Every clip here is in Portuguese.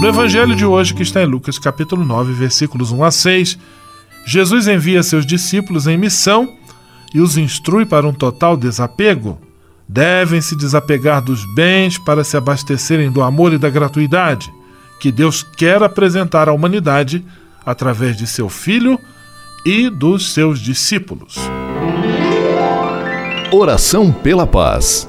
No Evangelho de hoje, que está em Lucas capítulo 9, versículos 1 a 6, Jesus envia seus discípulos em missão e os instrui para um total desapego devem se desapegar dos bens para se abastecerem do amor e da gratuidade que Deus quer apresentar à humanidade através de seu Filho e dos seus discípulos. Oração pela paz.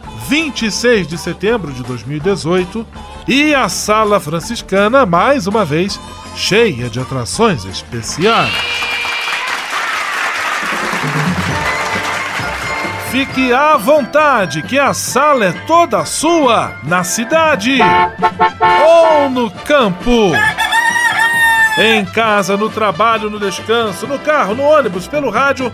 26 de setembro de 2018, e a Sala Franciscana, mais uma vez, cheia de atrações especiais. Fique à vontade, que a sala é toda sua, na cidade ou no campo. Em casa, no trabalho, no descanso, no carro, no ônibus, pelo rádio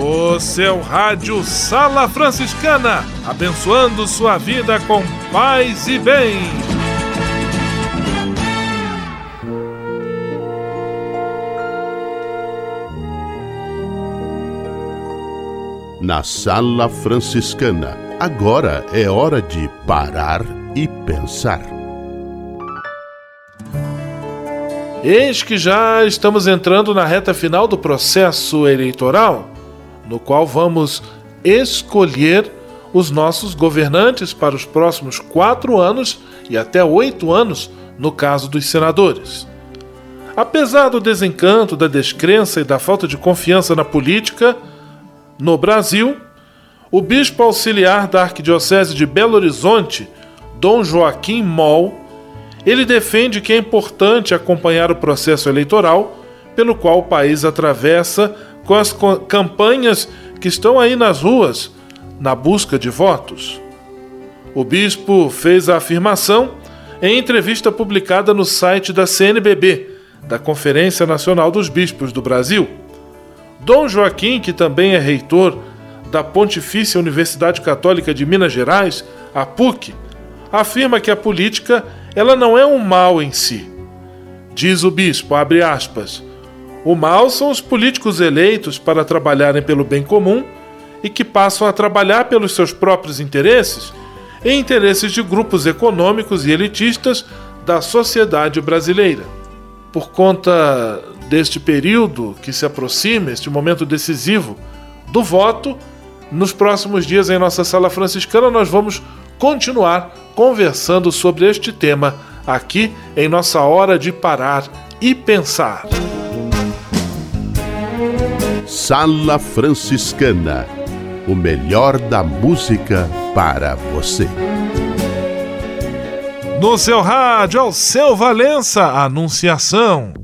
O seu rádio Sala Franciscana, abençoando sua vida com paz e bem. Na Sala Franciscana, agora é hora de parar e pensar. Eis que já estamos entrando na reta final do processo eleitoral, no qual vamos escolher os nossos governantes para os próximos quatro anos e até oito anos, no caso dos senadores. Apesar do desencanto, da descrença e da falta de confiança na política, no Brasil, o bispo auxiliar da Arquidiocese de Belo Horizonte, Dom Joaquim Moll, ele defende que é importante acompanhar o processo eleitoral pelo qual o país atravessa com as campanhas que estão aí nas ruas na busca de votos. O bispo fez a afirmação em entrevista publicada no site da CNBB, da Conferência Nacional dos Bispos do Brasil. Dom Joaquim, que também é reitor da Pontifícia Universidade Católica de Minas Gerais, a PUC, afirma que a política ela não é um mal em si. Diz o bispo, abre aspas, o mal são os políticos eleitos para trabalharem pelo bem comum e que passam a trabalhar pelos seus próprios interesses e interesses de grupos econômicos e elitistas da sociedade brasileira. Por conta deste período que se aproxima, este momento decisivo do voto, nos próximos dias em nossa sala franciscana nós vamos continuar conversando sobre este tema aqui em nossa hora de parar e pensar. Sala Franciscana o melhor da música para você. No seu rádio, ao seu Valença, Anunciação.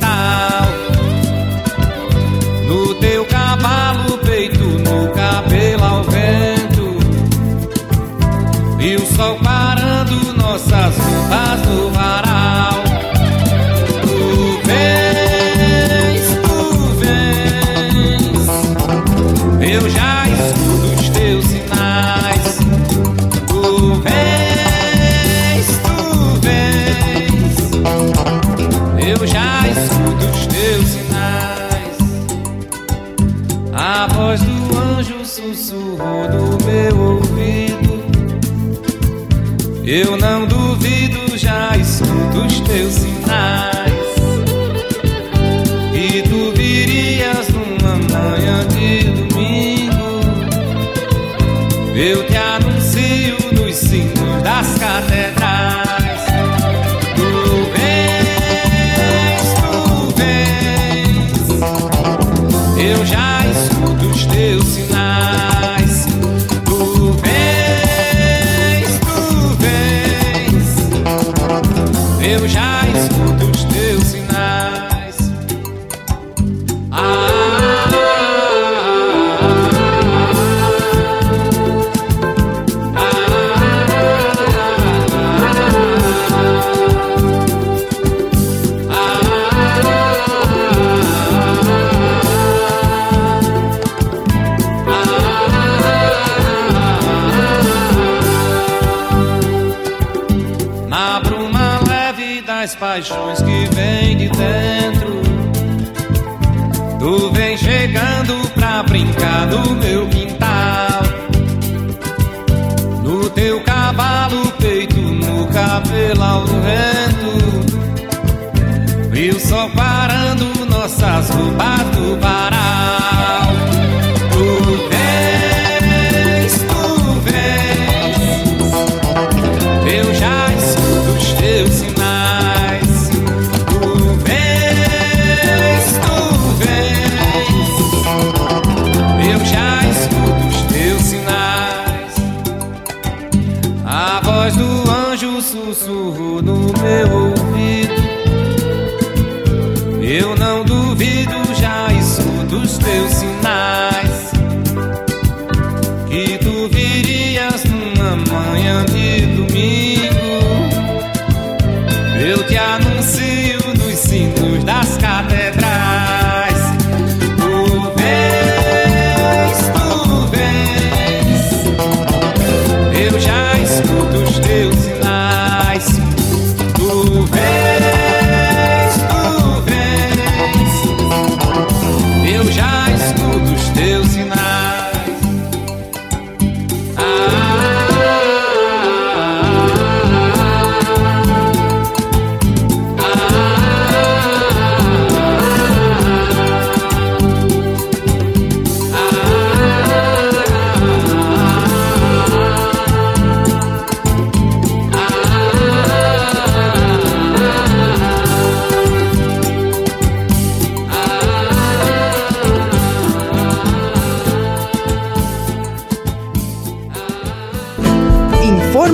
Roupas no varal. Tu vens, tu vens. Eu já escuto os teus sinais. Tu vens. eu já escuto os teus sinais. A voz do anjo sussurrou no meu ouvido. Eu não duvido, já escuto os teus sinais. Paixões que vem de dentro. Tu vem chegando pra brincar no meu quintal. No teu cavalo, peito, no cabelo ao vento. O sol parando nossas roupas anjo sussurrou no meu ouvido. Eu não duvido, já escuto os teus sinais. Que tu virias numa manhã de domingo. Eu te anuncio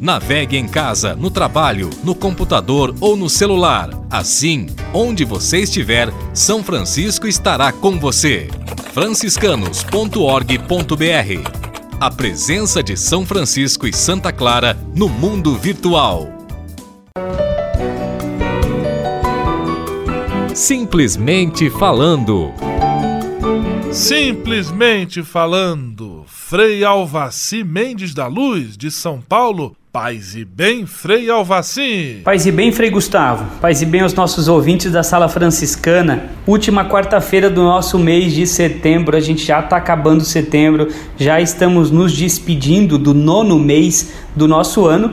Navegue em casa, no trabalho, no computador ou no celular. Assim, onde você estiver, São Francisco estará com você. franciscanos.org.br A presença de São Francisco e Santa Clara no mundo virtual. Simplesmente falando. Simplesmente falando, Frei Alvaci Mendes da Luz, de São Paulo, Paz e bem, Frei Alvaci. Paz e bem, Frei Gustavo. Paz e bem aos nossos ouvintes da Sala Franciscana. Última quarta-feira do nosso mês de setembro. A gente já está acabando setembro, já estamos nos despedindo do nono mês do nosso ano.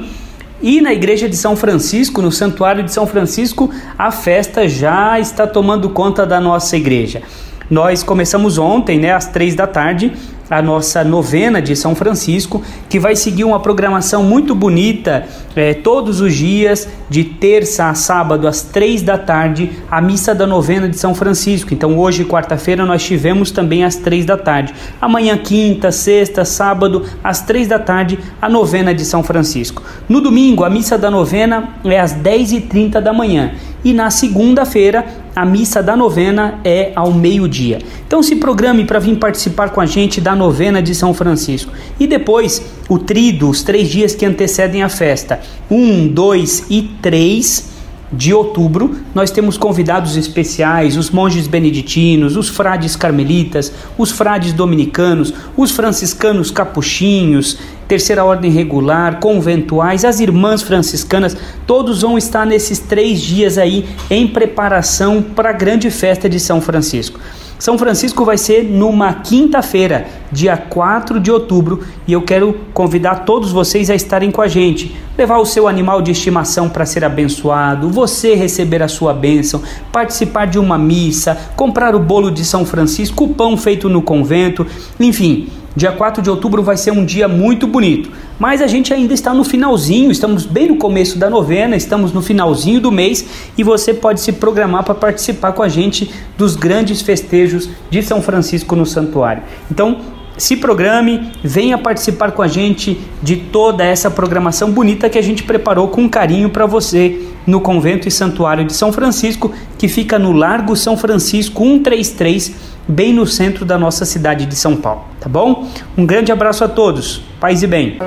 E na igreja de São Francisco, no Santuário de São Francisco, a festa já está tomando conta da nossa igreja. Nós começamos ontem, né, às três da tarde, a nossa novena de São Francisco, que vai seguir uma programação muito bonita é, todos os dias, de terça a sábado, às três da tarde, a missa da novena de São Francisco. Então, hoje, quarta-feira, nós tivemos também às três da tarde. Amanhã, quinta, sexta, sábado, às três da tarde, a novena de São Francisco. No domingo, a missa da novena é às dez e trinta da manhã. E na segunda-feira, a missa da novena é ao meio-dia. Então se programe para vir participar com a gente da novena de São Francisco. E depois, o trido, os três dias que antecedem a festa. Um, dois e três de outubro, nós temos convidados especiais, os monges beneditinos, os frades carmelitas, os frades dominicanos, os franciscanos capuchinhos, terceira ordem regular, conventuais, as irmãs franciscanas, todos vão estar nesses três dias aí em preparação para a grande festa de São Francisco. São Francisco vai ser numa quinta-feira, dia 4 de outubro, e eu quero convidar todos vocês a estarem com a gente. Levar o seu animal de estimação para ser abençoado, você receber a sua bênção, participar de uma missa, comprar o bolo de São Francisco, o pão feito no convento, enfim. Dia 4 de outubro vai ser um dia muito bonito, mas a gente ainda está no finalzinho, estamos bem no começo da novena, estamos no finalzinho do mês e você pode se programar para participar com a gente dos grandes festejos de São Francisco no santuário. Então, se programe, venha participar com a gente de toda essa programação bonita que a gente preparou com carinho para você no Convento e Santuário de São Francisco, que fica no Largo São Francisco 133, bem no centro da nossa cidade de São Paulo, tá bom? Um grande abraço a todos. Paz e bem.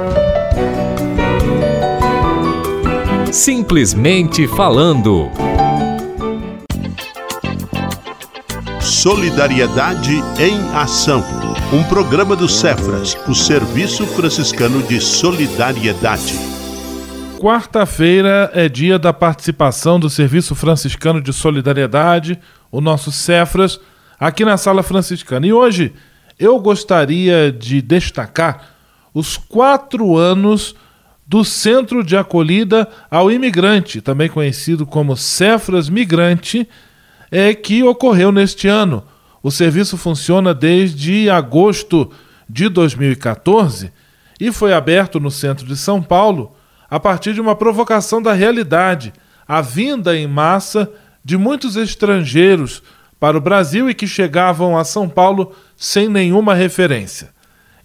Simplesmente falando. Solidariedade em Ação. Um programa do Cefras, o Serviço Franciscano de Solidariedade. Quarta-feira é dia da participação do Serviço Franciscano de Solidariedade, o nosso Cefras, aqui na Sala Franciscana. E hoje eu gostaria de destacar os quatro anos do Centro de Acolhida ao Imigrante, também conhecido como Cefras Migrante, é que ocorreu neste ano. O serviço funciona desde agosto de 2014 e foi aberto no centro de São Paulo a partir de uma provocação da realidade, a vinda em massa de muitos estrangeiros para o Brasil e que chegavam a São Paulo sem nenhuma referência.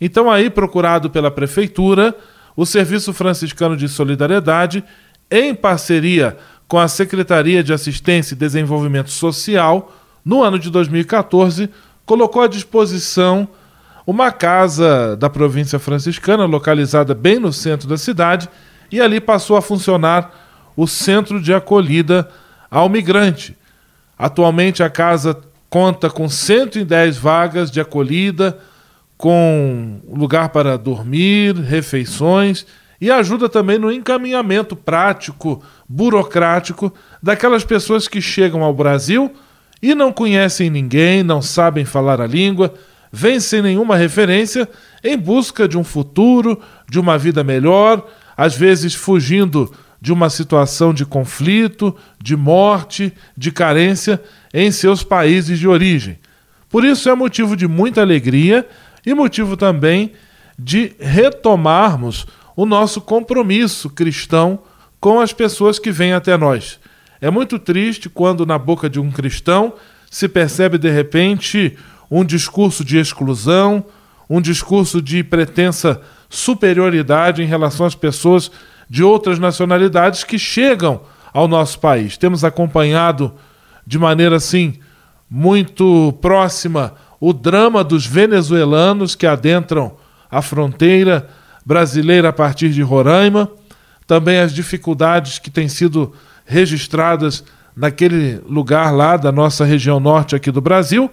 Então, aí, procurado pela Prefeitura, o Serviço Franciscano de Solidariedade, em parceria com a Secretaria de Assistência e Desenvolvimento Social, no ano de 2014, colocou à disposição uma casa da província franciscana, localizada bem no centro da cidade, e ali passou a funcionar o Centro de Acolhida ao Migrante. Atualmente a casa conta com 110 vagas de acolhida, com lugar para dormir, refeições e ajuda também no encaminhamento prático, burocrático daquelas pessoas que chegam ao Brasil e não conhecem ninguém, não sabem falar a língua, vêm sem nenhuma referência em busca de um futuro, de uma vida melhor, às vezes fugindo de uma situação de conflito, de morte, de carência em seus países de origem. Por isso é motivo de muita alegria e motivo também de retomarmos o nosso compromisso cristão com as pessoas que vêm até nós. É muito triste quando, na boca de um cristão, se percebe de repente um discurso de exclusão, um discurso de pretensa superioridade em relação às pessoas de outras nacionalidades que chegam ao nosso país. Temos acompanhado de maneira assim muito próxima o drama dos venezuelanos que adentram a fronteira brasileira a partir de Roraima, também as dificuldades que têm sido registradas naquele lugar lá da nossa região norte aqui do Brasil.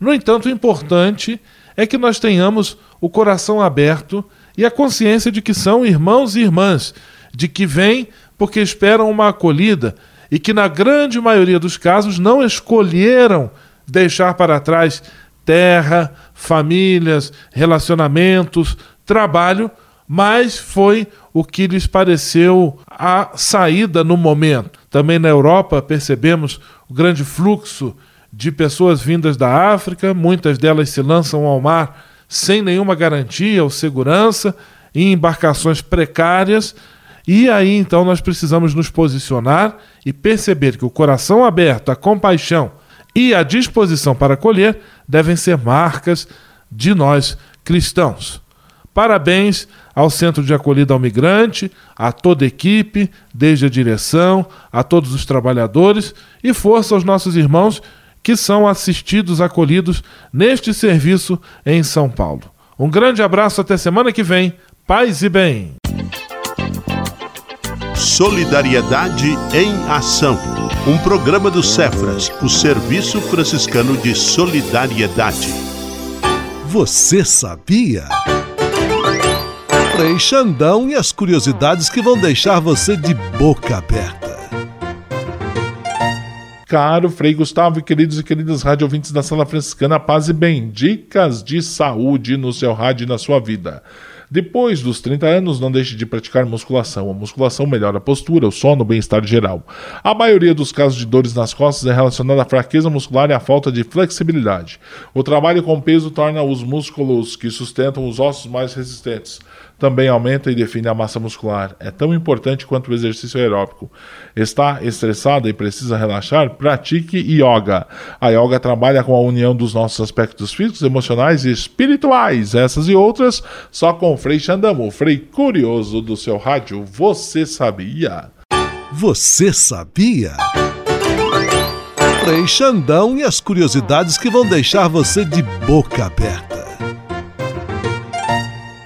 No entanto, o importante é que nós tenhamos o coração aberto e a consciência de que são irmãos e irmãs, de que vêm porque esperam uma acolhida e que, na grande maioria dos casos, não escolheram deixar para trás terra, famílias, relacionamentos, trabalho, mas foi o que lhes pareceu a saída no momento. Também na Europa percebemos o grande fluxo de pessoas vindas da África, muitas delas se lançam ao mar sem nenhuma garantia ou segurança, em embarcações precárias, e aí então nós precisamos nos posicionar e perceber que o coração aberto, a compaixão e a disposição para acolher devem ser marcas de nós cristãos. Parabéns ao Centro de Acolhida ao Migrante, a toda a equipe, desde a direção, a todos os trabalhadores e força aos nossos irmãos que são assistidos, acolhidos neste serviço em São Paulo. Um grande abraço até semana que vem. Paz e bem. Solidariedade em Ação. Um programa do Cefras, o Serviço Franciscano de Solidariedade. Você sabia? Frei Xandão e as curiosidades que vão deixar você de boca aberta. Caro Frei Gustavo e queridos e queridas rádio da Sala Franciscana, paz e bem. Dicas de saúde no seu rádio e na sua vida. Depois dos 30 anos, não deixe de praticar musculação. A musculação melhora a postura, o sono, o bem-estar geral. A maioria dos casos de dores nas costas é relacionada à fraqueza muscular e à falta de flexibilidade. O trabalho com peso torna os músculos que sustentam os ossos mais resistentes também aumenta e define a massa muscular. É tão importante quanto o exercício aeróbico. Está estressado e precisa relaxar? Pratique yoga. A yoga trabalha com a união dos nossos aspectos físicos, emocionais e espirituais. Essas e outras só com o Frei Xandamo, o Frei curioso do seu rádio. Você sabia? Você sabia? Frei Xandão e as curiosidades que vão deixar você de boca aberta.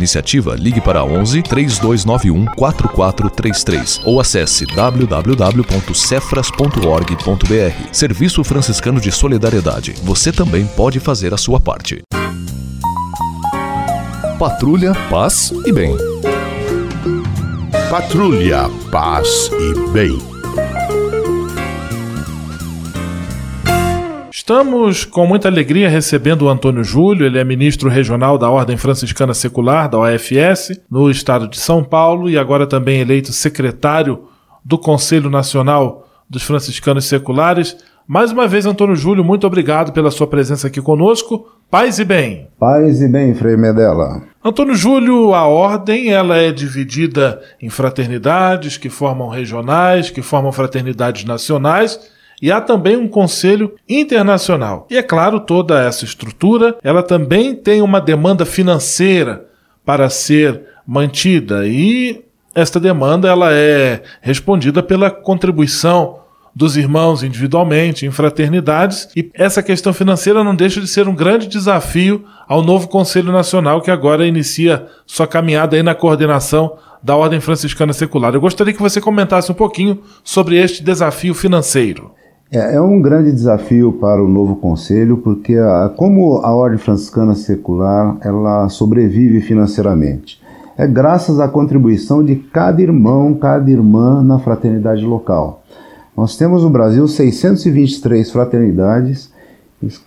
iniciativa, ligue para 11 3291 4433 ou acesse www.cefras.org.br. Serviço Franciscano de Solidariedade. Você também pode fazer a sua parte. Patrulha, paz e bem. Patrulha, paz e bem. Estamos com muita alegria recebendo o Antônio Júlio, ele é ministro regional da Ordem Franciscana Secular, da OFS, no estado de São Paulo e agora também eleito secretário do Conselho Nacional dos Franciscanos Seculares. Mais uma vez, Antônio Júlio, muito obrigado pela sua presença aqui conosco. Paz e bem. Paz e bem, Frei Medela. Antônio Júlio, a ordem ela é dividida em fraternidades que formam regionais, que formam fraternidades nacionais e há também um conselho internacional. E é claro, toda essa estrutura, ela também tem uma demanda financeira para ser mantida e esta demanda ela é respondida pela contribuição dos irmãos individualmente, em fraternidades, e essa questão financeira não deixa de ser um grande desafio ao novo Conselho Nacional que agora inicia sua caminhada aí na coordenação da Ordem Franciscana Secular. Eu gostaria que você comentasse um pouquinho sobre este desafio financeiro. É, é um grande desafio para o novo conselho, porque a, como a Ordem Franciscana Secular ela sobrevive financeiramente. É graças à contribuição de cada irmão, cada irmã na fraternidade local. Nós temos no Brasil 623 fraternidades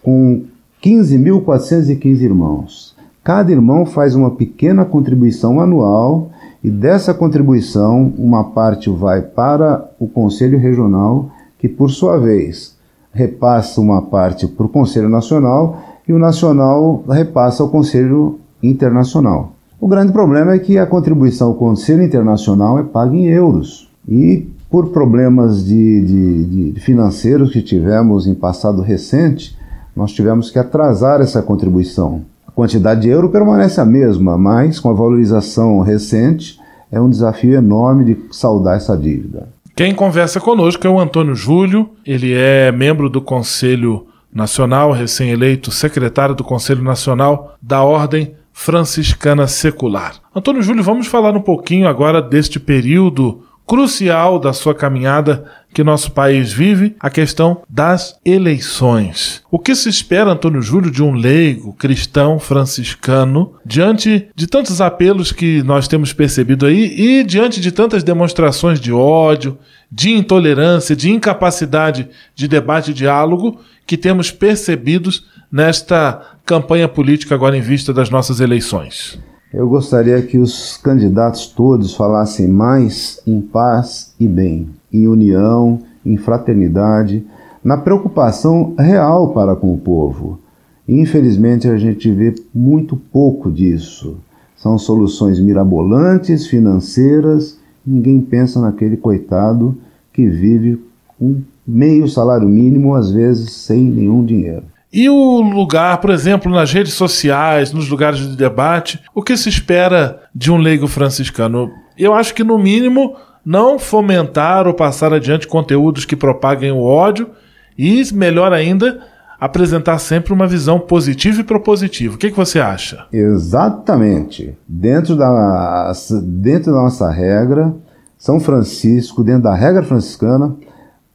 com 15.415 irmãos. Cada irmão faz uma pequena contribuição anual e dessa contribuição uma parte vai para o Conselho Regional, que por sua vez repassa uma parte para o Conselho Nacional e o Nacional repassa ao Conselho Internacional. O grande problema é que a contribuição ao Conselho Internacional é paga em euros e por problemas de, de, de financeiros que tivemos em passado recente, nós tivemos que atrasar essa contribuição. A quantidade de euro permanece a mesma, mas com a valorização recente, é um desafio enorme de saldar essa dívida. Quem conversa conosco é o Antônio Júlio, ele é membro do Conselho Nacional, recém-eleito secretário do Conselho Nacional da Ordem Franciscana Secular. Antônio Júlio, vamos falar um pouquinho agora deste período crucial da sua caminhada que nosso país vive, a questão das eleições. O que se espera, Antônio Júlio, de um leigo cristão franciscano diante de tantos apelos que nós temos percebido aí e diante de tantas demonstrações de ódio, de intolerância, de incapacidade de debate e diálogo que temos percebidos nesta campanha política agora em vista das nossas eleições? Eu gostaria que os candidatos todos falassem mais em paz e bem, em união, em fraternidade, na preocupação real para com o povo. Infelizmente, a gente vê muito pouco disso. São soluções mirabolantes, financeiras, ninguém pensa naquele coitado que vive com meio salário mínimo, às vezes sem nenhum dinheiro. E o lugar, por exemplo, nas redes sociais, nos lugares de debate, o que se espera de um leigo franciscano? Eu acho que, no mínimo, não fomentar ou passar adiante conteúdos que propaguem o ódio e, melhor ainda, apresentar sempre uma visão positiva e propositiva. O que, que você acha? Exatamente. Dentro da, dentro da nossa regra, São Francisco, dentro da regra franciscana,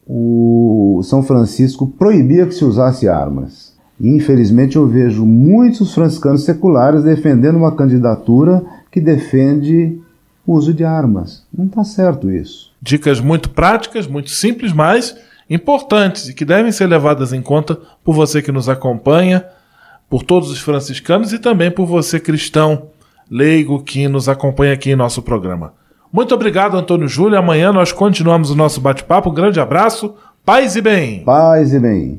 o São Francisco proibia que se usasse armas. Infelizmente, eu vejo muitos franciscanos seculares defendendo uma candidatura que defende o uso de armas. Não está certo isso. Dicas muito práticas, muito simples, mas importantes e que devem ser levadas em conta por você que nos acompanha, por todos os franciscanos e também por você cristão leigo que nos acompanha aqui em nosso programa. Muito obrigado, Antônio Júlio. Amanhã nós continuamos o nosso bate-papo. Um grande abraço, paz e bem. Paz e bem.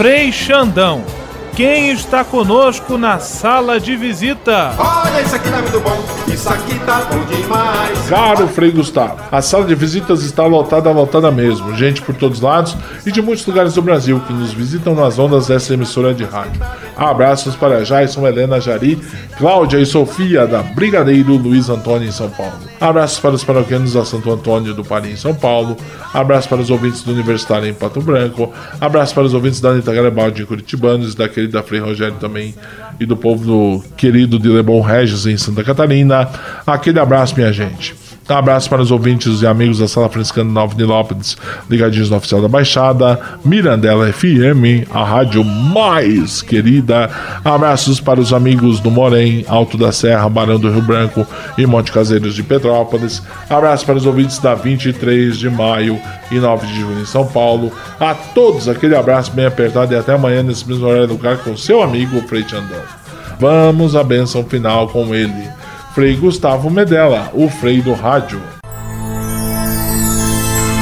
Frei Xandão, quem está conosco na sala de visita? Olha, isso aqui tá muito bom, isso aqui tá bom demais. Caro Frei Gustavo, a sala de visitas está lotada, lotada mesmo. Gente por todos lados e de muitos lugares do Brasil que nos visitam nas ondas dessa emissora de rádio. Abraços para Jason, Helena, Jari, Cláudia e Sofia da Brigadeiro Luiz Antônio em São Paulo. Abraços para os paroquianos da Santo Antônio do Paris em São Paulo. Abraços para os ouvintes do Universitário em Pato Branco. Abraços para os ouvintes da Anitta Garibaldi em Curitibanos, da querida Frei Rogério também e do povo do querido de Lebon Regis em Santa Catarina. Aquele abraço, minha gente. Um abraço para os ouvintes e amigos da Sala Franciscana Nova Nilópolis, ligadinhos no oficial da Baixada, Mirandela FM, a rádio mais querida. Abraços para os amigos do Morém, Alto da Serra, Barão do Rio Branco e Monte Caseiros de Petrópolis. Abraço para os ouvintes da 23 de maio e 9 de junho em São Paulo. A todos aquele abraço bem apertado e até amanhã nesse mesmo horário do lugar com seu amigo Frei Andão. Vamos à benção final com ele. Frei Gustavo Medella, o Frei do Rádio.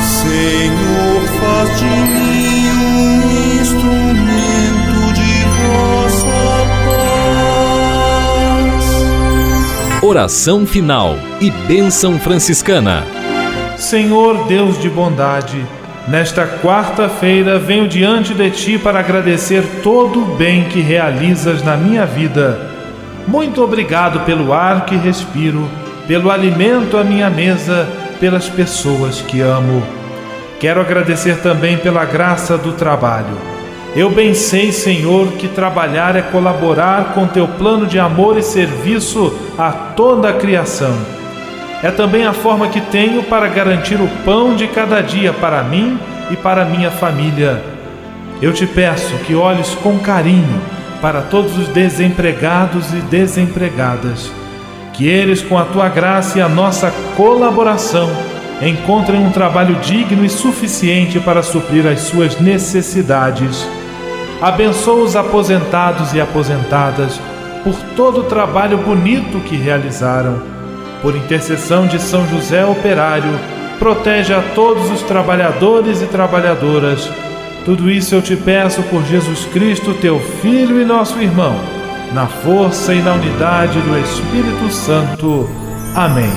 Senhor, faz de mim um instrumento de vossa paz. Oração final e bênção franciscana. Senhor Deus de bondade, nesta quarta-feira venho diante de ti para agradecer todo o bem que realizas na minha vida muito obrigado pelo ar que respiro, pelo alimento à minha mesa, pelas pessoas que amo. Quero agradecer também pela graça do trabalho. Eu bem sei, Senhor, que trabalhar é colaborar com teu plano de amor e serviço a toda a criação. É também a forma que tenho para garantir o pão de cada dia para mim e para minha família. Eu te peço que olhes com carinho para todos os desempregados e desempregadas. Que eles, com a tua graça e a nossa colaboração, encontrem um trabalho digno e suficiente para suprir as suas necessidades. Abençoa os aposentados e aposentadas por todo o trabalho bonito que realizaram. Por intercessão de São José Operário, protege a todos os trabalhadores e trabalhadoras tudo isso eu te peço por Jesus Cristo, teu Filho e nosso irmão, na força e na unidade do Espírito Santo. Amém.